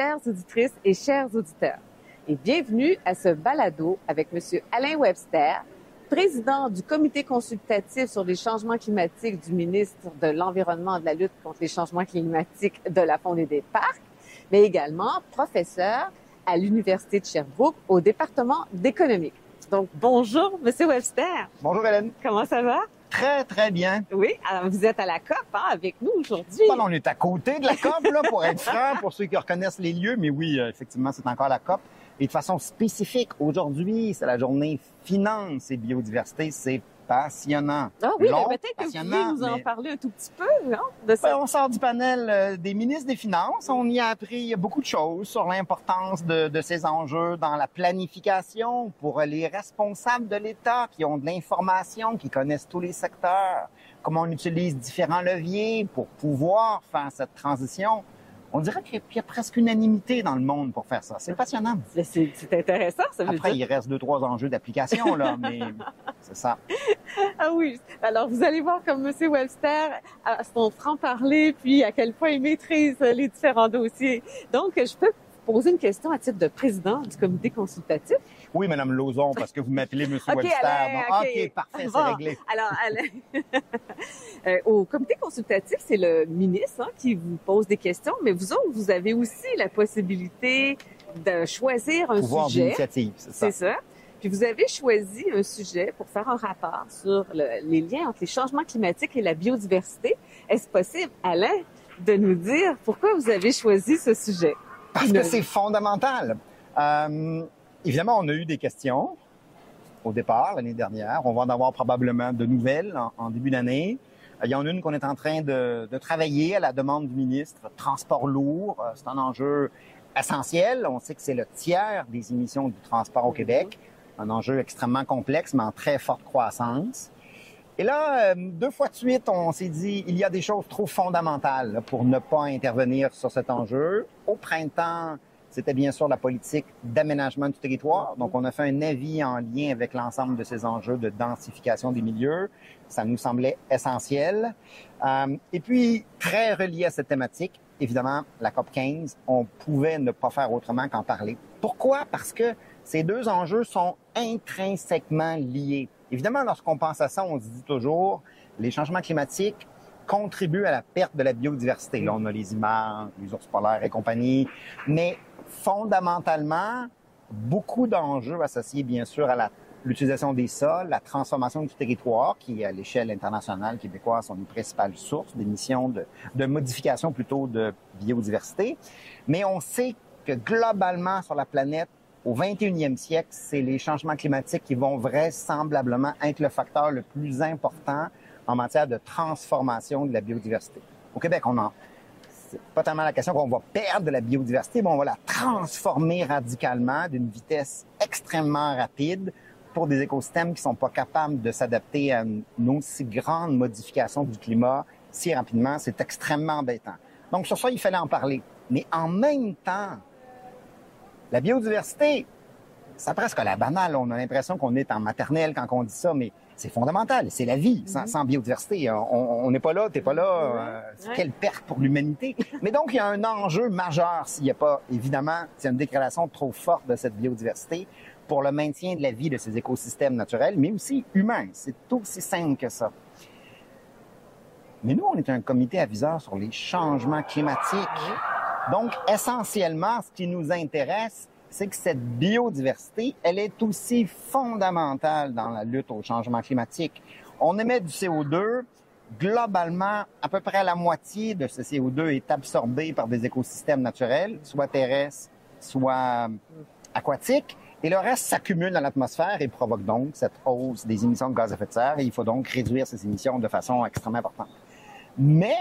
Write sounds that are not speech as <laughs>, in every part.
chères auditrices et chers auditeurs, et bienvenue à ce balado avec Monsieur Alain Webster, président du comité consultatif sur les changements climatiques du ministre de l'Environnement et de la lutte contre les changements climatiques de la Fondée des parcs, mais également professeur à l'Université de Sherbrooke au département d'économie. Donc, bonjour, Monsieur Webster. Bonjour, Hélène. Comment ça va? Très, très bien. Oui, alors vous êtes à la COP hein, avec nous aujourd'hui. Bon, on est à côté de la COP, là, pour être franc, pour ceux qui reconnaissent les lieux, mais oui, euh, effectivement, c'est encore la COP. Et de façon spécifique, aujourd'hui, c'est la journée finance et biodiversité. C'est passionnant. Ah oui, Long, mais peut-être que vous pouvez nous en mais- parler un tout petit peu, non? De ça? Ben, on sort du panel euh, des ministres des Finances. On y a appris beaucoup de choses sur l'importance de, de ces enjeux dans la planification pour les responsables de l'État qui ont de l'information, qui connaissent tous les secteurs, comment on utilise différents leviers pour pouvoir faire cette transition. On dirait qu'il y a- presque unanimité dans le monde pour faire ça. C'est passionnant. C'est intéressant, ça veut Après, dire. il reste deux, trois enjeux d'application, là, <laughs> mais c'est ça. Ah oui. Alors, vous allez voir comme M. Webster a son franc-parler, puis à quel point il maîtrise les différents dossiers. Donc, je peux poser une question à titre de président du comité consultatif. Oui, Madame Lauzon, parce que vous m'appelez Monsieur <laughs> OK, Webster. Alain, Bon, OK. OK, parfait, c'est Bon. réglé. Alors, Alain, <laughs> euh, au comité consultatif, c'est le ministre hein, qui vous pose des questions, mais vous autres, vous avez aussi la possibilité de choisir un Pouvoir sujet. d'initiative, c'est ça. C'est ça. Puis vous avez choisi un sujet pour faire un rapport sur le- les liens entre les changements climatiques et la biodiversité. Est-ce possible, Alain, de nous dire pourquoi vous avez choisi ce sujet? Parce que c'est fondamental. Euh, évidemment, on a eu des questions au départ l'année dernière. On va en avoir probablement de nouvelles en, en début d'année. Euh, Il y en a une qu'on est en train de, de travailler à la demande du ministre. Transport lourd, euh, c'est un enjeu essentiel. On sait que c'est le tiers des émissions du transport au Québec. Un enjeu extrêmement complexe, mais en très forte croissance. Et là, euh, deux fois de suite, on s'est dit, il y a des choses trop fondamentales pour ne pas intervenir sur cet enjeu. Au printemps, c'était bien sûr la politique d'aménagement du territoire. Donc, on a fait un avis en lien avec l'ensemble de ces enjeux de densification des milieux. Ça nous semblait essentiel. Euh, et puis, très relié à cette thématique, évidemment, la COP 15, on pouvait ne pas faire autrement qu'en parler. Pourquoi? Parce que ces deux enjeux sont intrinsèquement liés. Évidemment, lorsqu'on pense à ça, on se dit toujours, les changements climatiques contribuent à la perte de la biodiversité. Là, on a les images, les ours polaires et compagnie. Mais fondamentalement, beaucoup d'enjeux associés, bien sûr, à l'utilisation des sols, la transformation du territoire, qui à l'échelle internationale québécoise sont les principales sources d'émissions, de, de modification plutôt de biodiversité. Mais on sait que globalement sur la planète, au 21e siècle, c'est les changements climatiques qui vont vraisemblablement être le facteur le plus important en matière de transformation de la biodiversité. Au Québec, on en pas tellement la question qu'on va perdre de la biodiversité, mais on va la transformer radicalement d'une vitesse extrêmement rapide pour des écosystèmes qui sont pas capables de s'adapter à une aussi grande modification du climat si rapidement. C'est extrêmement embêtant. Donc, sur ça, il fallait en parler. Mais en même temps, la biodiversité, c'est presque la banale. On a l'impression qu'on est en maternelle quand on dit ça, mais c'est fondamental. C'est la vie. Sans, sans biodiversité, on on n'est pas là, t'es pas là. euh, Ouais. Quelle perte pour l'humanité. <laughs> Mais donc, il y a un enjeu majeur s'il n'y a pas, évidemment, s'il y a une dégradation trop forte de cette biodiversité pour le maintien de la vie de ces écosystèmes naturels, mais aussi humains. C'est aussi simple que ça. Mais nous, on est un comité aviseur sur les changements climatiques. Donc, essentiellement, ce qui nous intéresse, c'est que cette biodiversité, elle est aussi fondamentale dans la lutte au changement climatique. On émet du CO2. Globalement, à peu près la moitié de ce CO2 est absorbé par des écosystèmes naturels, soit terrestres, soit aquatiques. Et le reste s'accumule dans l'atmosphère et provoque donc cette hausse des émissions de gaz à effet de serre. Et il faut donc réduire ces émissions de façon extrêmement importante. Mais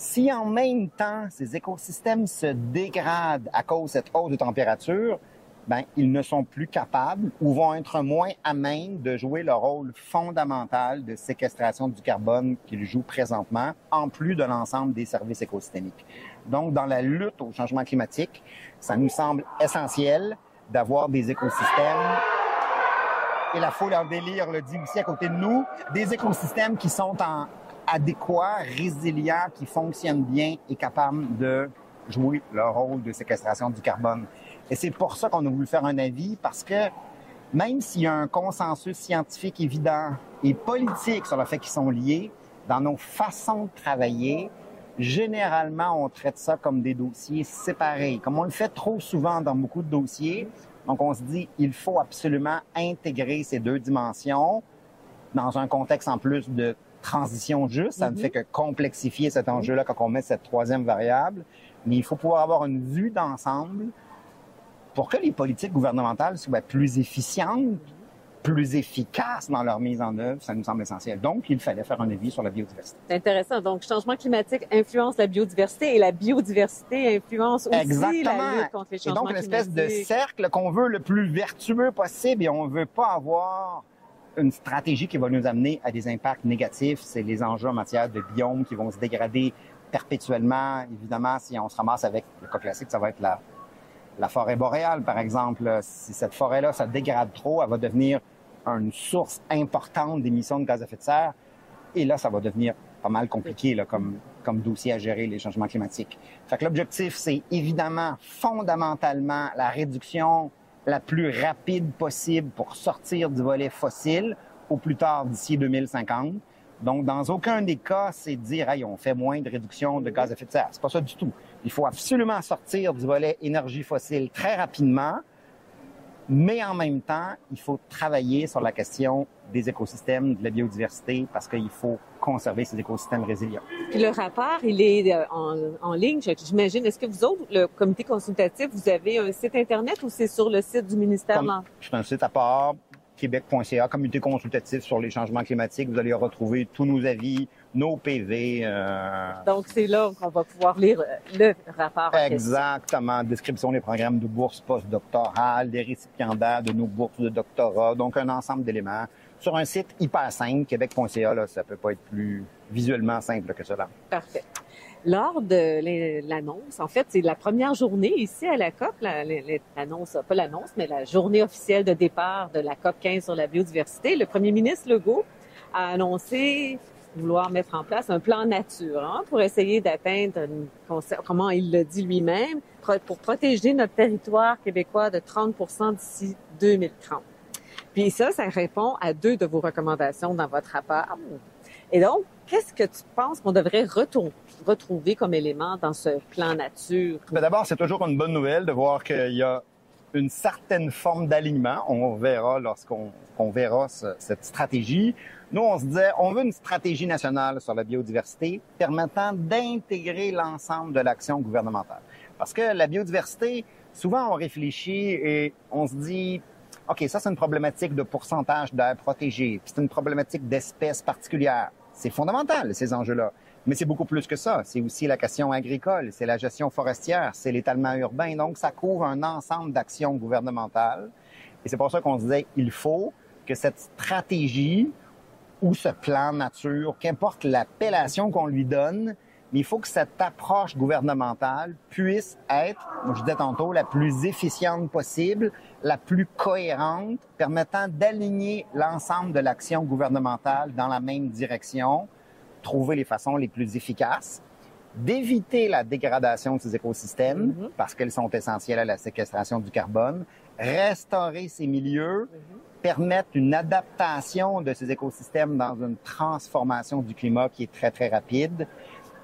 si en même temps ces écosystèmes se dégradent à cause de cette hausse de température, ben, ils ne sont plus capables ou vont être moins à même de jouer le rôle fondamental de séquestration du carbone qu'ils jouent présentement, en plus de l'ensemble des services écosystémiques. Donc, dans la lutte au changement climatique, ça nous semble essentiel d'avoir des écosystèmes et la foule en délire le dit aussi à côté de nous, des écosystèmes qui sont en adéquats, résilients, qui fonctionnent bien et capables de jouer leur rôle de séquestration du carbone. Et c'est pour ça qu'on a voulu faire un avis, parce que même s'il y a un consensus scientifique évident et politique sur le fait qu'ils sont liés, dans nos façons de travailler, généralement, on traite ça comme des dossiers séparés, comme on le fait trop souvent dans beaucoup de dossiers. Donc, on se dit, il faut absolument intégrer ces deux dimensions dans un contexte en plus de transition juste. Ça ne mm-hmm. fait que complexifier cet enjeu-là quand on met cette troisième variable. Mais il faut pouvoir avoir une vue d'ensemble pour que les politiques gouvernementales soient plus efficientes, plus efficaces dans leur mise en œuvre, ça nous semble essentiel. Donc, il fallait faire un avis sur la biodiversité. C'est intéressant. Donc, changement climatique influence la biodiversité et la biodiversité influence aussi Exactement. la lutte contre les changements climatiques. Et donc, une espèce de cercle qu'on veut le plus vertueux possible et on ne veut pas avoir une stratégie qui va nous amener à des impacts négatifs. C'est les enjeux en matière de biomes qui vont se dégrader perpétuellement. Évidemment, si on se ramasse avec le cas classique, ça va être la forêt boréale, par exemple, si cette forêt-là se dégrade trop, elle va devenir une source importante d'émissions de gaz à effet de serre. Et là, ça va devenir pas mal compliqué là, comme, comme dossier à gérer les changements climatiques. L'objectif, c'est évidemment fondamentalement la réduction la plus rapide possible pour sortir du volet fossile au plus tard d'ici 2050. Donc, dans aucun des cas, c'est dire, hey, on fait moins de réduction de gaz à effet de serre. C'est pas ça du tout. Il faut absolument sortir du volet énergie fossile très rapidement, mais en même temps, il faut travailler sur la question des écosystèmes, de la biodiversité, parce qu'il faut conserver ces écosystèmes résilients. Puis le rapport, il est euh, en, en ligne, j'imagine. Est-ce que vous autres, le comité consultatif, vous avez un site Internet ou c'est sur le site du ministère? C'est un site à part québec.ca, comité consultatif sur les changements climatiques. Vous allez retrouver tous nos avis, nos PV. Euh... Donc, c'est là qu'on va pouvoir lire euh, le rapport. Exactement. Description des programmes de bourse postdoctorales, des récipiendaires de nos bourses de doctorat. Donc, un ensemble d'éléments sur un site hyper simple, québec.ca. Là, ça peut pas être plus visuellement simple que cela. Parfait lors de l'annonce. En fait, c'est la première journée ici à la COP, l'annonce, pas l'annonce, mais la journée officielle de départ de la COP 15 sur la biodiversité. Le premier ministre Legault a annoncé vouloir mettre en place un plan nature hein, pour essayer d'atteindre, comment il le dit lui-même, pour protéger notre territoire québécois de 30% d'ici 2030. Puis ça, ça répond à deux de vos recommandations dans votre rapport. Et donc, qu'est-ce que tu penses qu'on devrait retrouver comme élément dans ce plan nature? Ben, d'abord, c'est toujours une bonne nouvelle de voir qu'il y a une certaine forme d'alignement. On verra lorsqu'on verra cette stratégie. Nous, on se disait, on veut une stratégie nationale sur la biodiversité permettant d'intégrer l'ensemble de l'action gouvernementale. Parce que la biodiversité, souvent on réfléchit et on se dit, OK, ça c'est une problématique de pourcentage d'air protégé, c'est une problématique d'espèces particulières. C'est fondamental, ces enjeux-là. Mais c'est beaucoup plus que ça. C'est aussi la question agricole, c'est la gestion forestière, c'est l'étalement urbain. Donc, ça couvre un ensemble d'actions gouvernementales. Et c'est pour ça qu'on disait, il faut que cette stratégie ou ce plan nature, qu'importe l'appellation qu'on lui donne, mais il faut que cette approche gouvernementale puisse être, je disais tantôt, la plus efficiente possible, la plus cohérente, permettant d'aligner l'ensemble de l'action gouvernementale dans la même direction, trouver les façons les plus efficaces, d'éviter la dégradation de ces écosystèmes mm-hmm. parce qu'elles sont essentielles à la séquestration du carbone, restaurer ces milieux, mm-hmm. permettre une adaptation de ces écosystèmes dans une transformation du climat qui est très, très rapide,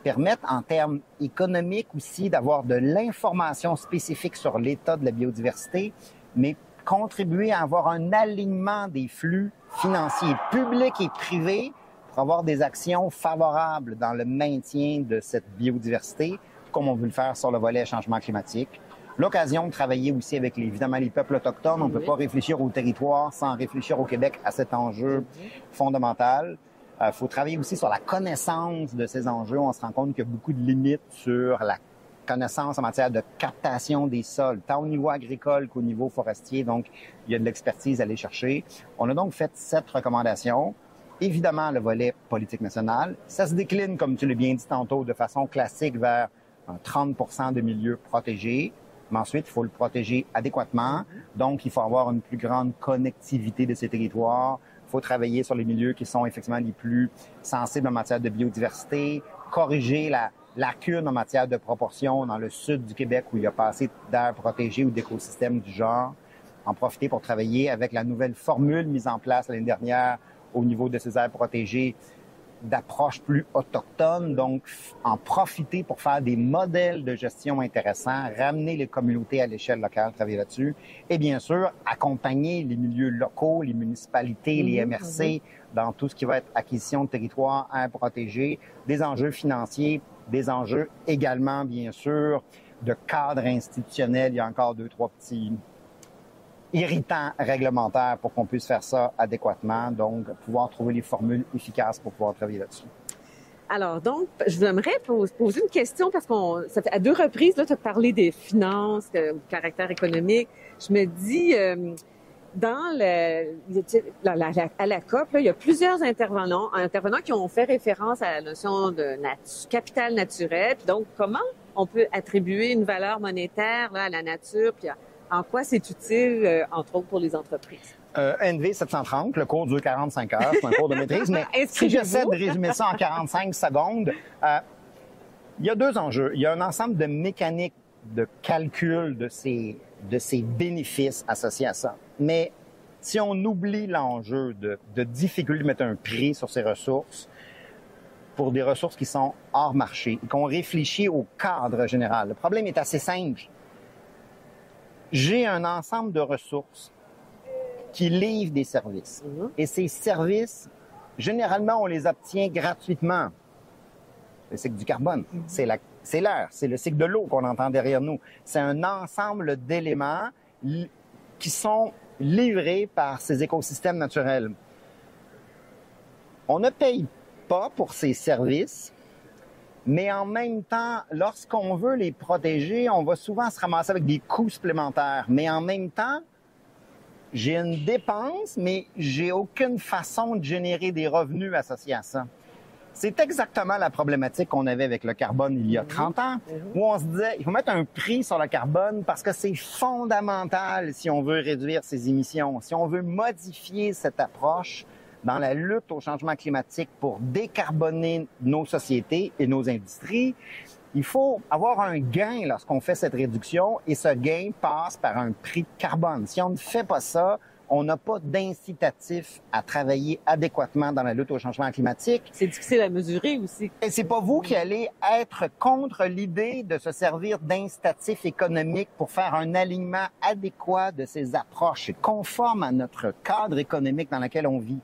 permettre en termes économiques aussi d'avoir de l'information spécifique sur l'état de la biodiversité, mais contribuer à avoir un alignement des flux financiers publics et privés pour avoir des actions favorables dans le maintien de cette biodiversité, comme on veut le faire sur le volet changement climatique. l'occasion de travailler aussi avec les, évidemment les peuples autochtones. On ne peut pas réfléchir au territoire sans réfléchir au Québec à cet enjeu fondamental. Il faut travailler aussi sur la connaissance de ces enjeux. On se rend compte qu'il y a beaucoup de limites sur la connaissance en matière de captation des sols, tant au niveau agricole qu'au niveau forestier. Donc, il y a de l'expertise à aller chercher. On a donc fait sept recommandations. Évidemment, le volet politique nationale. Ça se décline, comme tu l'as bien dit tantôt, de façon classique vers un 30 de milieux protégés. Mais ensuite, il faut le protéger adéquatement. Donc, il faut avoir une plus grande connectivité de ces territoires. Il faut travailler sur les milieux qui sont effectivement les plus sensibles en matière de biodiversité, corriger la, lacune en matière de proportion dans le sud du Québec où il y a pas assez d'air protégé ou d'écosystèmes du genre. En profiter pour travailler avec la nouvelle formule mise en place l'année dernière au niveau de ces aires protégées d'approche plus autochtone, donc en profiter pour faire des modèles de gestion intéressants, ramener les communautés à l'échelle locale, travailler là-dessus, et bien sûr accompagner les milieux locaux, les municipalités, les MRC mhm, mhm. dans tout ce qui va être acquisition de territoire à protéger, des enjeux financiers, des enjeux également, bien sûr, de cadre institutionnel. Il y a encore deux, trois petits irritants réglementaires pour qu'on puisse faire ça adéquatement. Donc, pouvoir trouver les formules efficaces pour pouvoir travailler là-dessus. Alors, donc, je voudrais poser une question parce qu'on, ça fait à deux reprises, là, tu as parlé des finances, du caractère économique. Je me dis, euh, dans le, à la COP, il y a plusieurs intervenants, intervenants qui ont fait référence à la notion de capital naturel. donc, comment on peut attribuer une valeur monétaire à la nature, puis en quoi c'est utile, euh, entre autres, pour les entreprises? Euh, NV 730, le cours dure 45 heures, c'est un cours de maîtrise, mais <laughs> si j'essaie de résumer ça en 45 secondes, euh, il y a deux enjeux. Il y a un ensemble de mécaniques de calcul de ces, de ces bénéfices associés à ça. Mais si on oublie l'enjeu de, de difficulté de mettre un prix sur ces ressources, pour des ressources qui sont hors marché et qu'on réfléchit au cadre général. Le problème est assez simple. J'ai un ensemble de ressources qui livrent des services. Mhm. Et ces services, généralement, on les obtient gratuitement. Le cycle du carbone, mhm. c'est l'air, c'est le cycle de l'eau qu'on entend derrière nous. C'est un ensemble d'éléments qui sont livrés par ces écosystèmes naturels. On ne paye pas pour ces services, mais en même temps, lorsqu'on veut les protéger, on va souvent se ramasser avec des coûts supplémentaires. Mais en même temps, j'ai une dépense, mais j'ai aucune façon de générer des revenus associés à ça. C'est exactement la problématique qu'on avait avec le carbone il y a 30 mhm. ans, mhm. où on se disait, il faut mettre un prix sur le carbone parce que c'est fondamental si on veut réduire ses émissions, si on veut modifier cette approche dans la lutte au changement climatique pour décarboner nos sociétés et nos industries. Il faut avoir un gain lorsqu'on fait cette réduction et ce gain passe par un prix de carbone. Si on ne fait pas ça, on n'a pas d'incitatif à travailler adéquatement dans la lutte au changement climatique. C'est difficile à mesurer aussi. Et c'est pas vous qui allez être contre l'idée de se servir d'incitatifs économiques pour faire un alignement adéquat de ces approches conformes à notre cadre économique dans lequel on vit.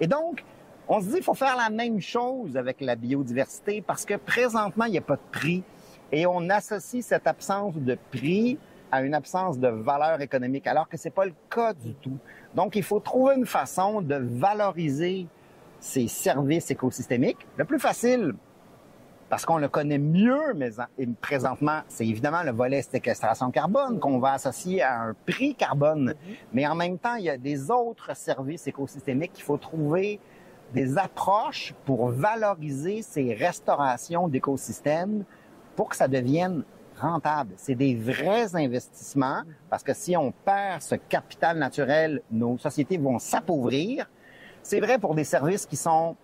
Et donc, on se dit, qu'il faut faire la même chose avec la biodiversité parce que présentement, il n'y a pas de prix. Et on associe cette absence de prix à une absence de valeur économique, alors que c'est pas le cas du tout. Donc, il faut trouver une façon de valoriser ces services écosystémiques. Le plus facile, parce qu'on le connaît mieux, mais présentement, c'est évidemment le volet séquestration carbone qu'on va associer à un prix carbone. Mm-hmm. Mais en même temps, il y a des autres services écosystémiques qu'il faut trouver des approches pour valoriser ces restaurations d'écosystèmes pour que ça devienne rentable. C'est des vrais investissements parce que si on perd ce capital naturel, nos sociétés vont s'appauvrir. C'est vrai pour des services qui sont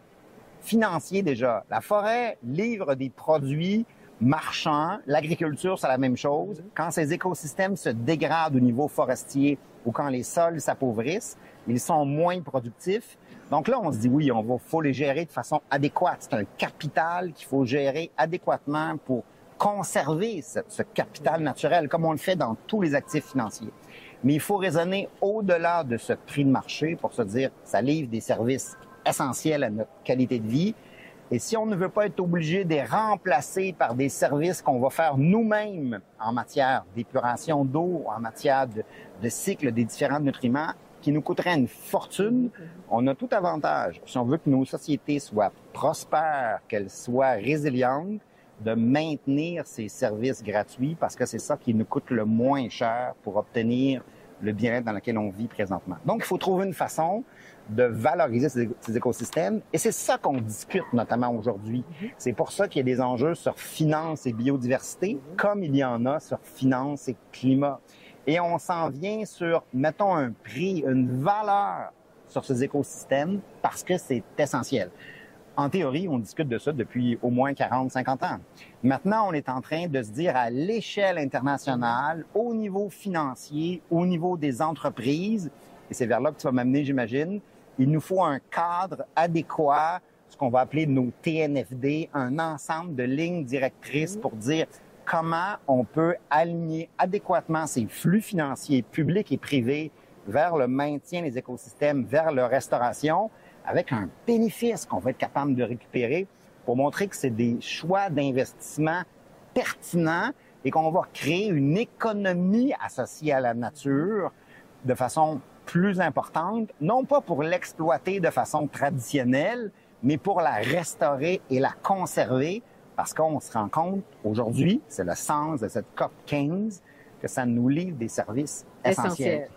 financiers déjà. La forêt livre des produits marchands. L'agriculture, c'est la même chose. Quand ces écosystèmes se dégradent au niveau forestier ou quand les sols s'appauvrissent, ils sont moins productifs. Donc là, on se dit oui, on va, faut les gérer de façon adéquate. C'est un capital qu'il faut gérer adéquatement pour conserver ce, capital naturel comme on le fait dans tous les actifs financiers. Mais il faut raisonner au-delà de ce prix de marché pour se dire ça livre des services essentiels à notre qualité de vie. Et si on ne veut pas être obligé de les remplacer par des services qu'on va faire nous-mêmes en matière d'épuration d'eau, en matière de, de cycle des différents nutriments, qui nous coûterait une fortune, on a tout avantage, si on veut que nos sociétés soient prospères, qu'elles soient résilientes, de maintenir ces services gratuits parce que c'est ça qui nous coûte le moins cher pour obtenir le bien-être dans lequel on vit présentement. Donc, il faut trouver une façon de valoriser ces, écosystèmes et c'est ça qu'on discute notamment aujourd'hui. C'est pour ça qu'il y a des enjeux sur finance et biodiversité comme il y en a sur finance et climat. Et on s'en vient sur, mettons, un prix, une valeur sur ces écosystèmes parce que c'est essentiel. En théorie, on discute de ça depuis au moins 40, 50 ans. Maintenant, on est en train de se dire à l'échelle internationale, au niveau financier, au niveau des entreprises, et c'est vers là que tu vas m'amener, j'imagine, il nous faut un cadre adéquat, ce qu'on va appeler nos TNFD, un ensemble de lignes directrices pour dire comment on peut aligner adéquatement ces flux financiers publics et privés vers le maintien des écosystèmes, vers leur restauration, avec un bénéfice qu'on va être capable de récupérer pour montrer que c'est des choix d'investissement pertinents et qu'on va créer une économie associée à la nature de façon plus importante, non pas pour l'exploiter de façon traditionnelle, mais pour la restaurer et la conserver, parce qu'on se rend compte aujourd'hui, c'est le sens de cette COP 15, que ça nous livre des services essentiels.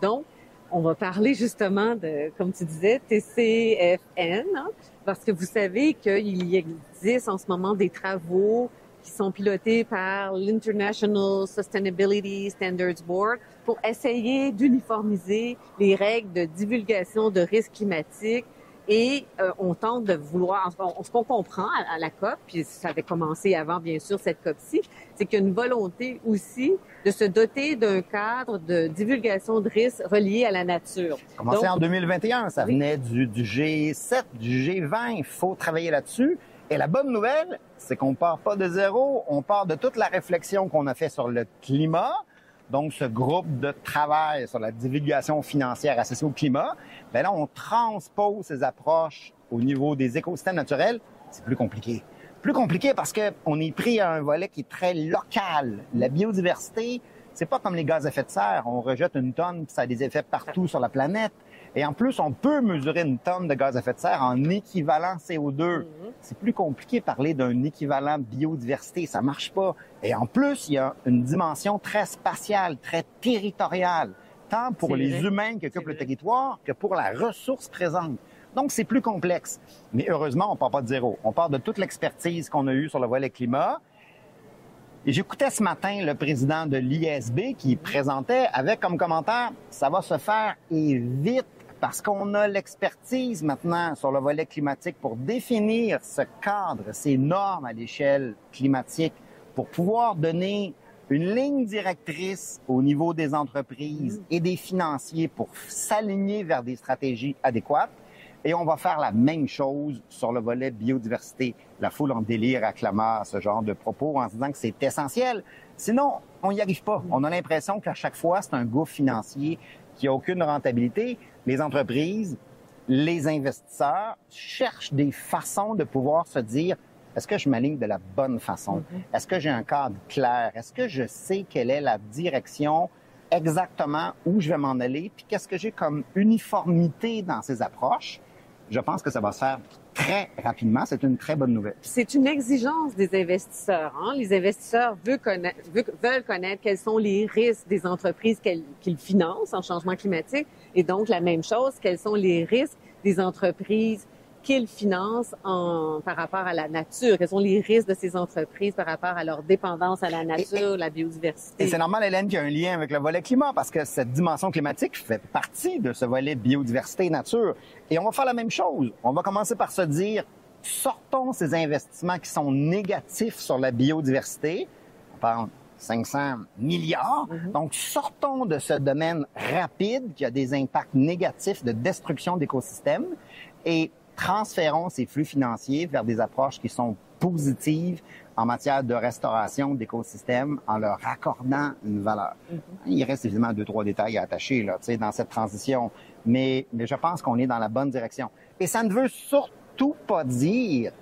Donc, on va parler justement de, comme tu disais, TCFN, hein, parce que vous savez qu'il existe en ce moment des travaux qui sont pilotés par l'International Sustainability Standards Board pour essayer d'uniformiser les règles de divulgation de risques climatiques et euh, on tente de vouloir, ce qu'on comprend à, la COP, puis ça avait commencé avant bien sûr cette COP-ci, c'est qu'il y a une volonté aussi de se doter d'un cadre de divulgation de risques reliés à la nature. Commencé en 2021, ça venait du, du G7, du G20, il faut travailler là-dessus. Et la bonne nouvelle, c'est qu'on part pas de zéro, on part de toute la réflexion qu'on a fait sur le climat, donc ce groupe de travail sur la divulgation financière associée au climat, ben là, on transpose ces approches au niveau des écosystèmes naturels. C'est plus compliqué. Plus compliqué parce qu'on est pris à un volet qui est très local. La biodiversité, c'est pas comme les gaz à effet de serre. On rejette une tonne, puis ça a des effets partout sur la planète. Et en plus, on peut mesurer une tonne de gaz à effet de serre en équivalent CO2. Mhm. C'est plus compliqué de parler d'un équivalent biodiversité. Ça marche pas. Et en plus, il y a une dimension très spatiale, très territoriale, tant pour les humains qui occupent le territoire que pour la ressource présente. Donc, c'est plus complexe. Mais heureusement, on part pas de zéro. On part de toute l'expertise qu'on a eue sur le volet climat. Et j'écoutais ce matin le président de l'ISB qui présentait avec comme commentaire, ça va se faire et vite parce qu'on a l'expertise maintenant sur le volet climatique pour définir ce cadre, ces normes à l'échelle climatique, pour pouvoir donner une ligne directrice au niveau des entreprises et des financiers pour s'aligner vers des stratégies adéquates. Et on va faire la même chose sur le volet biodiversité. La foule en délire acclama ce genre de propos en disant que c'est essentiel. Sinon, on n'y arrive pas. On a l'impression qu'à chaque fois, c'est un gouffre financier qui a aucune rentabilité les entreprises, les investisseurs cherchent des façons de pouvoir se dire est-ce que je m'aligne de la bonne façon? Mm-hmm. Est-ce que j'ai un cadre clair? Est-ce que je sais quelle est la direction exactement où je vais m'en aller? Puis qu'est-ce que j'ai comme uniformité dans ces approches? Je pense que ça va se faire très rapidement. C'est une très bonne nouvelle. C'est une exigence des investisseurs. Hein? Les investisseurs veulent connaître, veulent connaître quels sont les risques des entreprises qu'ils financent en changement climatique et donc la même chose, quels sont les risques des entreprises qu'ils financent en, par rapport à la nature? Quels sont les risques de ces entreprises par rapport à leur dépendance à la nature, la biodiversité? Et c'est normal, Hélène, qu'il y a un lien avec le volet climat parce que cette dimension climatique fait partie de ce volet biodiversité nature. Et on va faire la même chose. On va commencer par se dire, sortons ces investissements qui sont négatifs sur la biodiversité. On parle 500 milliards. Mm-hmm. Donc, sortons de ce domaine rapide qui a des impacts négatifs de destruction d'écosystèmes et transférons ces flux financiers vers des approches qui sont positives en matière de restauration d'écosystèmes en leur accordant une valeur. Mm-hmm. Il reste évidemment deux, trois détails à attacher là, dans cette transition, mais, mais je pense qu'on est dans la bonne direction. Et ça ne veut surtout pas dire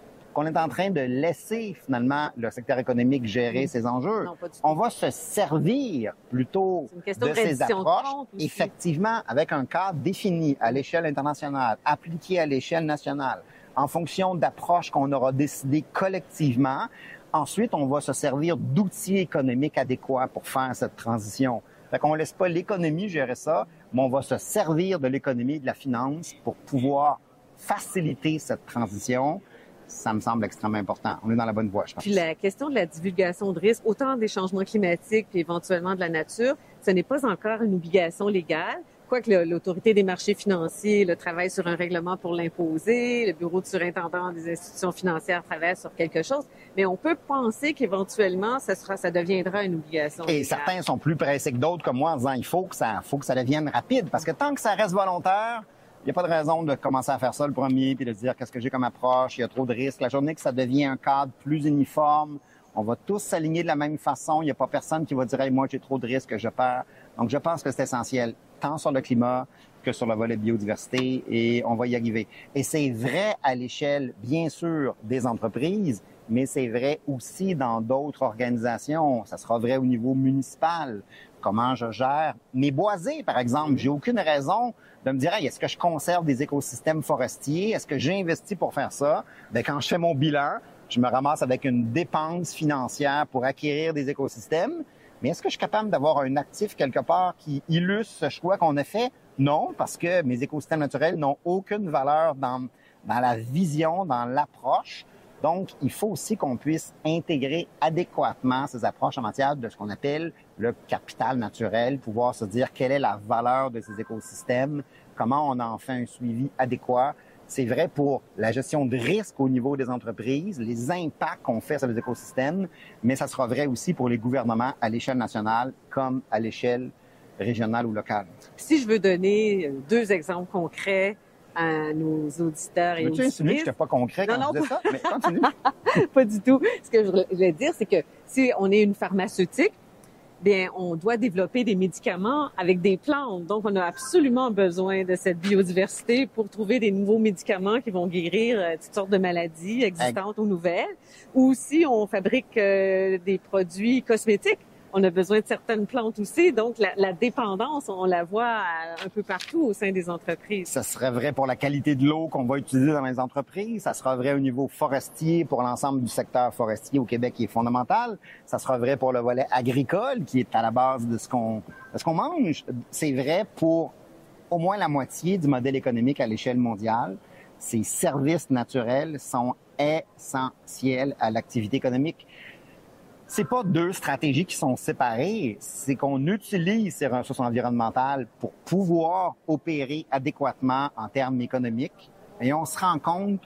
qu'on est en train de laisser finalement le secteur économique gérer enjeux. Non, pas du tout. On va se servir plutôt de de ces de approches, aussi. effectivement, avec un cadre défini à l'échelle internationale, appliqué à l'échelle nationale, en fonction d'approches qu'on aura décidées collectivement. Ensuite, on va se servir d'outils économiques adéquats pour faire cette transition. Fait qu'on laisse pas l'économie gérer ça, mais on va se servir de l'économie et de la finance pour pouvoir faciliter cette transition. Ça me semble extrêmement important. On est dans la bonne voie, je pense. Puis la question de la divulgation de risques, autant des changements climatiques puis éventuellement de la nature, ce n'est pas encore une obligation légale. Quoique l'autorité des marchés financiers le travaille sur un règlement pour l'imposer, le bureau de surintendant des institutions financières travaille sur quelque chose, mais on peut penser qu'éventuellement ça sera, ça deviendra une obligation. Et légale. certains sont plus pressés que d'autres, comme moi, en disant il faut que ça, faut que ça devienne rapide, parce que tant que ça reste volontaire, il n'y a pas de raison de commencer à faire ça le premier, puis de dire qu'est-ce que j'ai comme approche, il y a trop de risques. La journée que ça devient un cadre plus uniforme, on va tous s'aligner de la même façon. Il n'y a pas personne qui va dire hey, moi j'ai trop de risques, je perds. Donc je pense que c'est essentiel, tant sur le climat que sur le volet biodiversité, et on va y arriver. Et c'est vrai à l'échelle, bien sûr, des entreprises, mais c'est vrai aussi dans d'autres organisations. Ça sera vrai au niveau municipal. Comment je gère mes boisés, par exemple? J'ai aucune raison de me dire, Hey, est-ce que je conserve des écosystèmes forestiers? Est-ce que j'ai investi pour faire ça? Ben, quand je fais mon bilan, je me ramasse avec une dépense financière pour acquérir des écosystèmes. Mais est-ce que je suis capable d'avoir un actif quelque part qui illustre ce choix qu'on a fait? Non, parce que mes écosystèmes naturels n'ont aucune valeur dans, dans la vision, dans l'approche. Donc, il faut aussi qu'on puisse intégrer adéquatement ces approches en matière de ce qu'on appelle le capital naturel, pouvoir se dire quelle est la valeur de ces écosystèmes, comment on en fait un suivi adéquat. C'est vrai pour la gestion de risques au niveau des entreprises, les impacts qu'on fait sur les écosystèmes, mais ça sera vrai aussi pour les gouvernements à l'échelle nationale comme à l'échelle régionale ou locale. Si je veux donner euh, deux exemples concrets à nos auditeurs et Veux-tu insinuer que je auditrices, pas concret Non, quand non, je disais ça? Mais continue. <laughs> pas du tout. Ce que je voulais dire, c'est que si on est une pharmaceutique, bien, on doit développer des médicaments avec des plantes. Donc, on a absolument besoin de cette biodiversité pour trouver des nouveaux médicaments qui vont guérir euh, toutes sortes de maladies existantes ou nouvelles. Ou si on fabrique euh, des produits cosmétiques, on a besoin de certaines plantes aussi. Donc, la, la dépendance, on la voit un peu partout au sein des entreprises. Ça serait vrai pour la qualité de l'eau qu'on va utiliser dans les entreprises? Ça sera vrai au niveau forestier pour l'ensemble du secteur forestier au Québec qui est fondamental? Ça sera vrai pour le volet agricole qui est à la base de ce qu'on ce qu'on mange? C'est vrai pour au moins la moitié du modèle économique à l'échelle mondiale. Ces services naturels sont essentiels à l'activité économique. C'est pas deux stratégies qui sont séparées, c'est qu'on utilise ces ressources environnementales pour pouvoir opérer adéquatement en termes économiques. Et on se rend compte,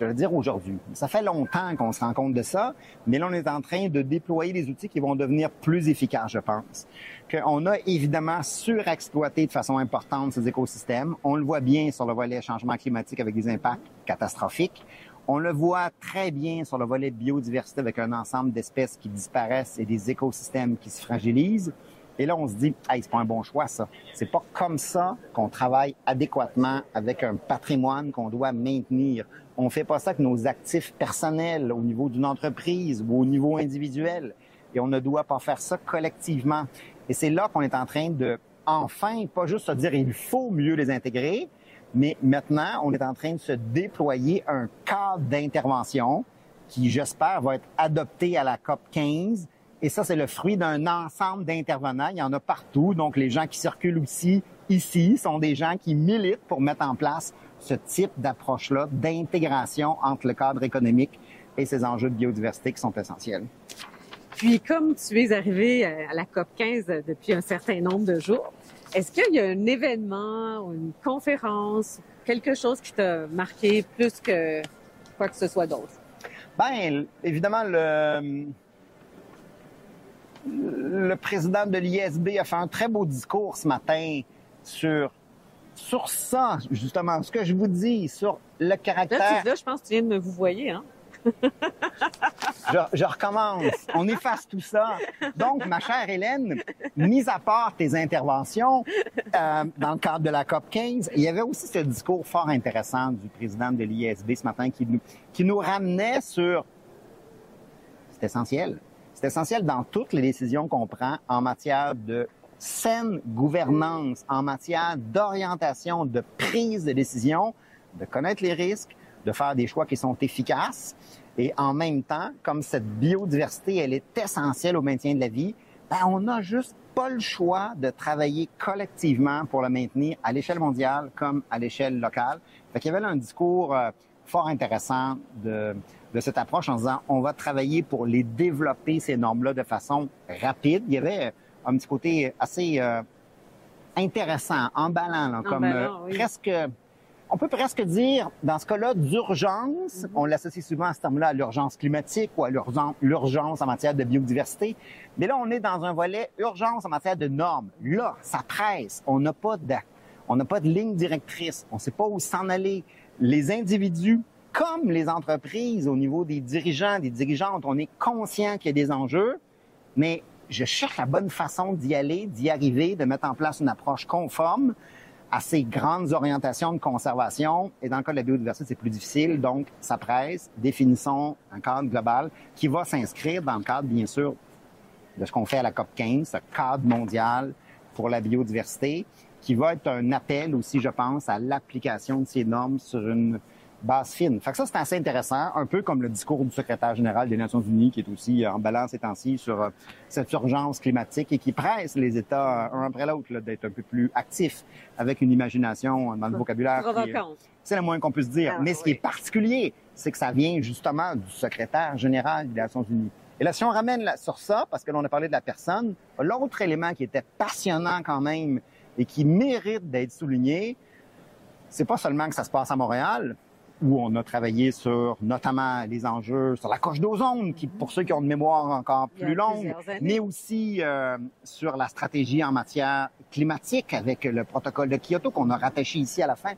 je le dire aujourd'hui, ça fait longtemps qu'on se rend compte de ça, mais là on est en train de déployer des outils qui vont devenir plus efficaces, je pense. Qu'on a évidemment surexploité de façon importante ces écosystèmes. On le voit bien sur le volet changement climatique avec des impacts catastrophiques. On le voit très bien sur le volet biodiversité avec un ensemble d'espèces qui disparaissent et des écosystèmes qui se fragilisent. Et là, on se dit, hey, c'est pas un bon choix, ça. C'est pas comme ça qu'on travaille adéquatement avec un patrimoine qu'on doit maintenir. On fait pas ça avec nos actifs personnels au niveau d'une entreprise ou au niveau individuel. Et on ne doit pas faire ça collectivement. Et c'est là qu'on est en train de, enfin, pas juste se dire, il faut mieux les intégrer, mais maintenant, on est en train de se déployer un cadre d'intervention qui, j'espère, va être adopté à la COP 15. Et ça, c'est le fruit d'un ensemble d'intervenants. Il y en a partout. Donc, les gens qui circulent aussi ici sont des gens qui militent pour mettre en place ce type d'approche-là d'intégration entre le cadre économique et ces enjeux de biodiversité qui sont essentiels. Puis, comme tu es arrivé à la COP 15 depuis un certain nombre de jours, est-ce qu'il y a un événement ou une conférence, quelque chose qui t'a marqué plus que quoi que ce soit d'autre? Ben, évidemment, le, le président de l'ISB a fait un très beau discours ce matin sur, sur ça, justement, ce que je vous dis, sur le Là, caractère. tu, là, je pense que tu viens de me vous voyez, hein? <laughs> je, recommence. On efface tout ça. Donc, ma chère Hélène, mis à part tes interventions euh, dans le cadre de la COP 15, il y avait aussi ce discours fort intéressant du président de l'ISB ce matin qui nous, qui nous ramenait sur... C'est essentiel. C'est essentiel dans toutes les décisions qu'on prend en matière de saine gouvernance, en matière d'orientation, de prise de décision, de connaître les risques, de faire des choix qui sont efficaces. Et en même temps, comme cette biodiversité, elle est essentielle au maintien de la vie, ben, on n'a juste pas le choix de travailler collectivement pour le maintenir à l'échelle mondiale comme à l'échelle locale. Fait qu'il y avait là un discours euh, fort intéressant de, de cette approche en disant on va travailler pour les développer, ces normes-là, de façon rapide. Il y avait un petit côté assez euh, intéressant, emballant, là, comme euh, presque on peut presque dire, dans ce cas-là, d'urgence, mhm. on l'associe souvent à ce terme-là à l'urgence climatique ou à l'urgence en matière de biodiversité. Mais là, on est dans un volet urgence en matière de normes. Là, ça presse. On n'a pas de, on n'a pas de ligne directrice. On ne sait pas où s'en aller. Les individus, comme les entreprises, au niveau des dirigeants, des dirigeantes, on est conscient qu'il y a des enjeux, mais je cherche la bonne façon d'y aller, d'y arriver, de mettre en place une approche conforme à ces grandes orientations de conservation. Et dans le cas de la biodiversité, c'est plus difficile. Donc, ça presse. Définissons un cadre global qui va s'inscrire dans le cadre, bien sûr, de ce qu'on fait à la COP 15, ce cadre mondial pour la biodiversité, qui va être un appel aussi, je pense, à l'application de ces normes sur une base fine. Fait que ça, c'est assez intéressant, un peu comme le discours du secrétaire général des Nations Unies, qui est aussi en balance ces temps-ci sur euh, cette urgence climatique et qui presse les États, un après l'autre, d'être un peu plus actifs avec une imagination dans le vocabulaire. C'est le moins qu'on puisse dire. Ah, Mais ce qui est particulier, c'est que ça vient justement du secrétaire général des Nations Unies. Et là, si on ramène sur ça, parce que l'on a parlé de la personne, l'autre élément qui était passionnant quand même et qui mérite d'être souligné, c'est pas seulement que ça se passe à Montréal, où on a travaillé sur notamment les enjeux sur la coche d'ozone, qui pour ceux qui ont une mémoire encore plus longue, mais aussi euh, sur la stratégie en matière climatique avec le protocole de Kyoto qu'on a rattaché ici à la fin.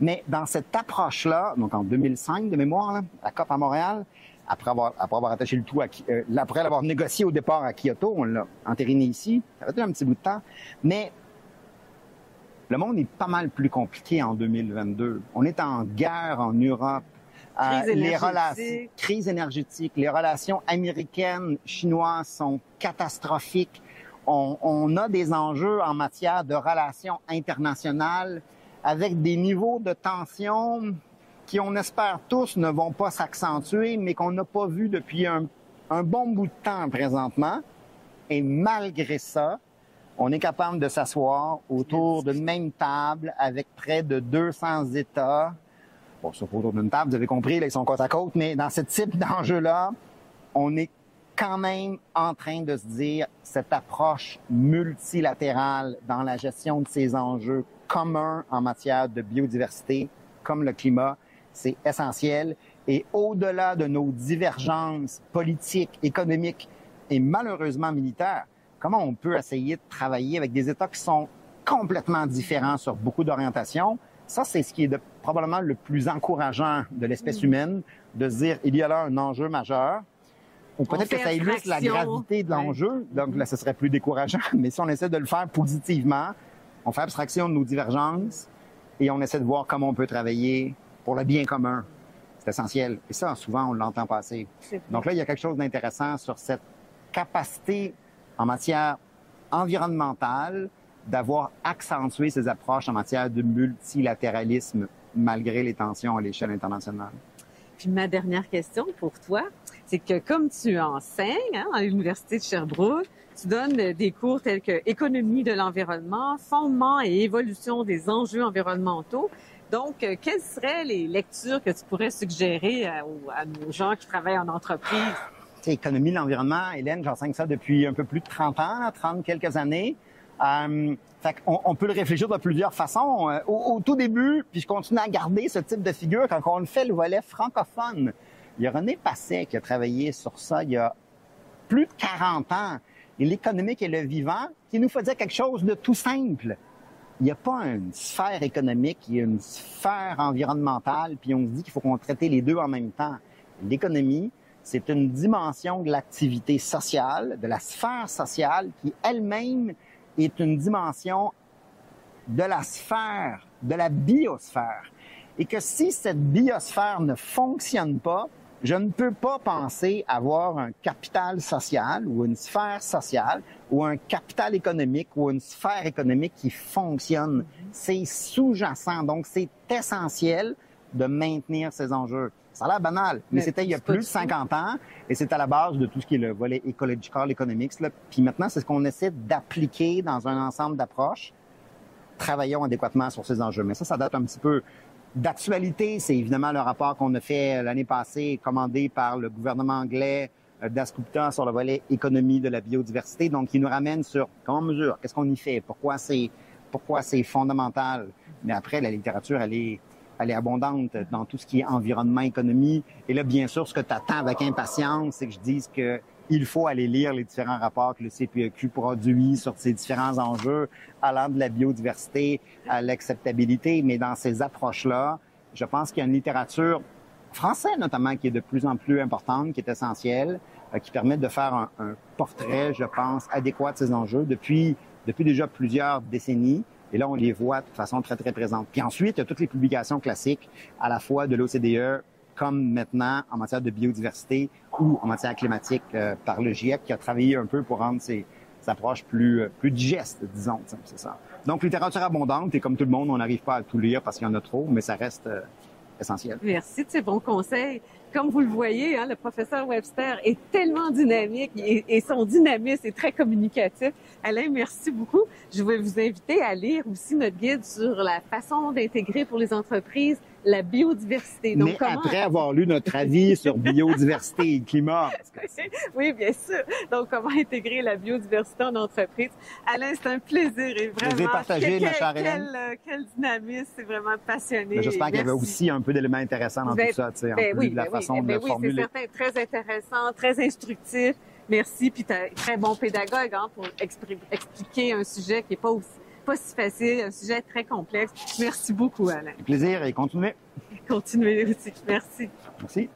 Mais dans cette approche-là, donc en 2005 de mémoire, là, la COP à Montréal, après avoir, après avoir attaché le tout, à, euh, après l'avoir négocié au départ à Kyoto, on l'a entériné ici, ça a été un petit bout de temps, mais le monde est pas mal plus compliqué en 2022. On est en guerre en Europe. Euh, crise les relations, crise énergétique, les relations américaines, chinoises sont catastrophiques. On, on, a des enjeux en matière de relations internationales avec des niveaux de tension qui, on espère tous, ne vont pas s'accentuer, mais qu'on n'a pas vu depuis un, un bon bout de temps présentement. Et malgré ça, on est capable de s'asseoir autour d'une même table avec près de 200 États. Bon, sauf autour d'une table, vous avez compris, là, ils sont côte à côte, mais dans ce type d'enjeu-là, on est quand même en train de se dire cette approche multilatérale dans la gestion de ces enjeux communs en matière de biodiversité, comme le climat, c'est essentiel. Et au-delà de nos divergences politiques, économiques et malheureusement militaires, comment on peut essayer de travailler avec des États qui sont complètement différents sur beaucoup d'orientations. Ça, c'est ce qui est probablement le plus encourageant de l'espèce mm. humaine, de se dire, il y a là un enjeu majeur. Ou peut-être que ça illustre la gravité de l'enjeu, donc là, ce serait plus décourageant. <laughs> Mais si on essaie de le faire positivement, on fait abstraction de nos divergences et on essaie de voir comment on peut travailler pour le bien commun. C'est essentiel. Et ça, souvent, on l'entend passer. Donc là, il y a quelque chose d'intéressant sur cette capacité en matière environnementale d'avoir accentué ces approches en matière de multilatéralisme malgré les tensions à l'échelle internationale. Puis ma dernière question pour toi, c'est que comme tu enseignes hein, à l'Université de Sherbrooke, tu donnes des cours tels que économie de l'environnement, fondement et évolution des enjeux environnementaux. Donc, euh, quelles seraient les lectures que tu pourrais suggérer à, à nos gens qui travaillent en entreprise? Économie de l'environnement, Hélène, j'enseigne ça depuis un peu plus de 30 ans, 30 quelques années. Euh, fait on, on, peut le réfléchir de plusieurs façons. Euh, au, tout début, puis je continue à garder ce type de figure quand on fait le volet francophone. Il y a René Passet qui a travaillé sur ça il y a plus de 40 ans. Et l'économique et le vivant, qui nous faisait quelque chose de tout simple. Il n'y a pas une sphère économique, il y a une sphère environnementale, puis on se dit qu'il faut qu'on traite les deux en même temps. l'économie, c'est une dimension de l'activité sociale, de la sphère sociale, qui elle-même est une dimension de la sphère, de la biosphère. Et que si cette biosphère ne fonctionne pas, je ne peux pas penser avoir un capital social ou une sphère sociale ou un capital économique ou une sphère économique qui fonctionne. C'est sous-jacent, donc c'est essentiel de maintenir ces enjeux. Ça a l'air banal, mais, c'était il y a plus de 50 ans et c'est à la base de tout ce qui est le volet ecological economics. Là. Puis maintenant, c'est ce qu'on essaie d'appliquer dans un ensemble d'approches. Travaillons adéquatement sur ces enjeux. Mais ça, ça date un petit peu d'actualité. C'est évidemment le rapport qu'on a fait l'année passée, commandé par le gouvernement anglais euh, d'Ascupta sur le volet économie de la biodiversité. Donc, il nous ramène sur comment on mesure, qu'est-ce qu'on y fait, pourquoi c'est pourquoi c'est fondamental. Mais après, la littérature, elle est elle est abondante dans tout ce qui est environnement, économie. Et là, bien sûr, ce que tu attends avec impatience, c'est que je dise que il faut aller lire les différents rapports que le CPEQ produit sur ces différents enjeux, allant de la biodiversité à l'acceptabilité. Mais dans ces approches-là, je pense qu'il y a une littérature française notamment qui est de plus en plus importante, qui est essentielle, euh, qui permet de faire un, un, portrait, je pense, adéquat de ces enjeux depuis, depuis déjà plusieurs décennies. Et là, on les voit de façon très, très présente. Puis ensuite, il y a toutes les publications classiques, à la fois de l'OCDE, comme maintenant en matière de biodiversité ou en matière climatique euh, par le GIEC, qui a travaillé un peu pour rendre ces, approches plus, euh, plus digestes, disons. C'est ça. Donc, littérature abondante, et comme tout le monde, on n'arrive pas à tout lire parce qu'il y en a trop, mais ça reste euh, essentiel. Merci de ces bons conseils comme vous le voyez, hein, le professeur Webster est tellement dynamique et, son dynamisme est très communicatif. Alain, merci beaucoup. Je vais vous inviter à lire aussi notre guide sur la façon d'intégrer pour les entreprises la biodiversité. Donc, Mais après avoir lu notre avis <laughs> sur biodiversité et climat. <laughs> oui, bien sûr. Donc, comment intégrer la biodiversité en entreprise. Alain, c'est un plaisir et vraiment... Plaisir partagé, ma chère. Quel, quel dynamisme, c'est vraiment passionné. J'espère qu'il y avait aussi un peu d'éléments intéressants dans ben, tout ça, tu sais, en ben plus de la ben façon de oui, formuler. Oui, c'est certain, très intéressant, très instructif. Merci, puis très bon pédagogue hein, pour expliquer un sujet qui est pas aussi pas si facile, un sujet très complexe. Merci beaucoup, Alain. Plaisir et continuez. Continuez aussi. Merci. Merci.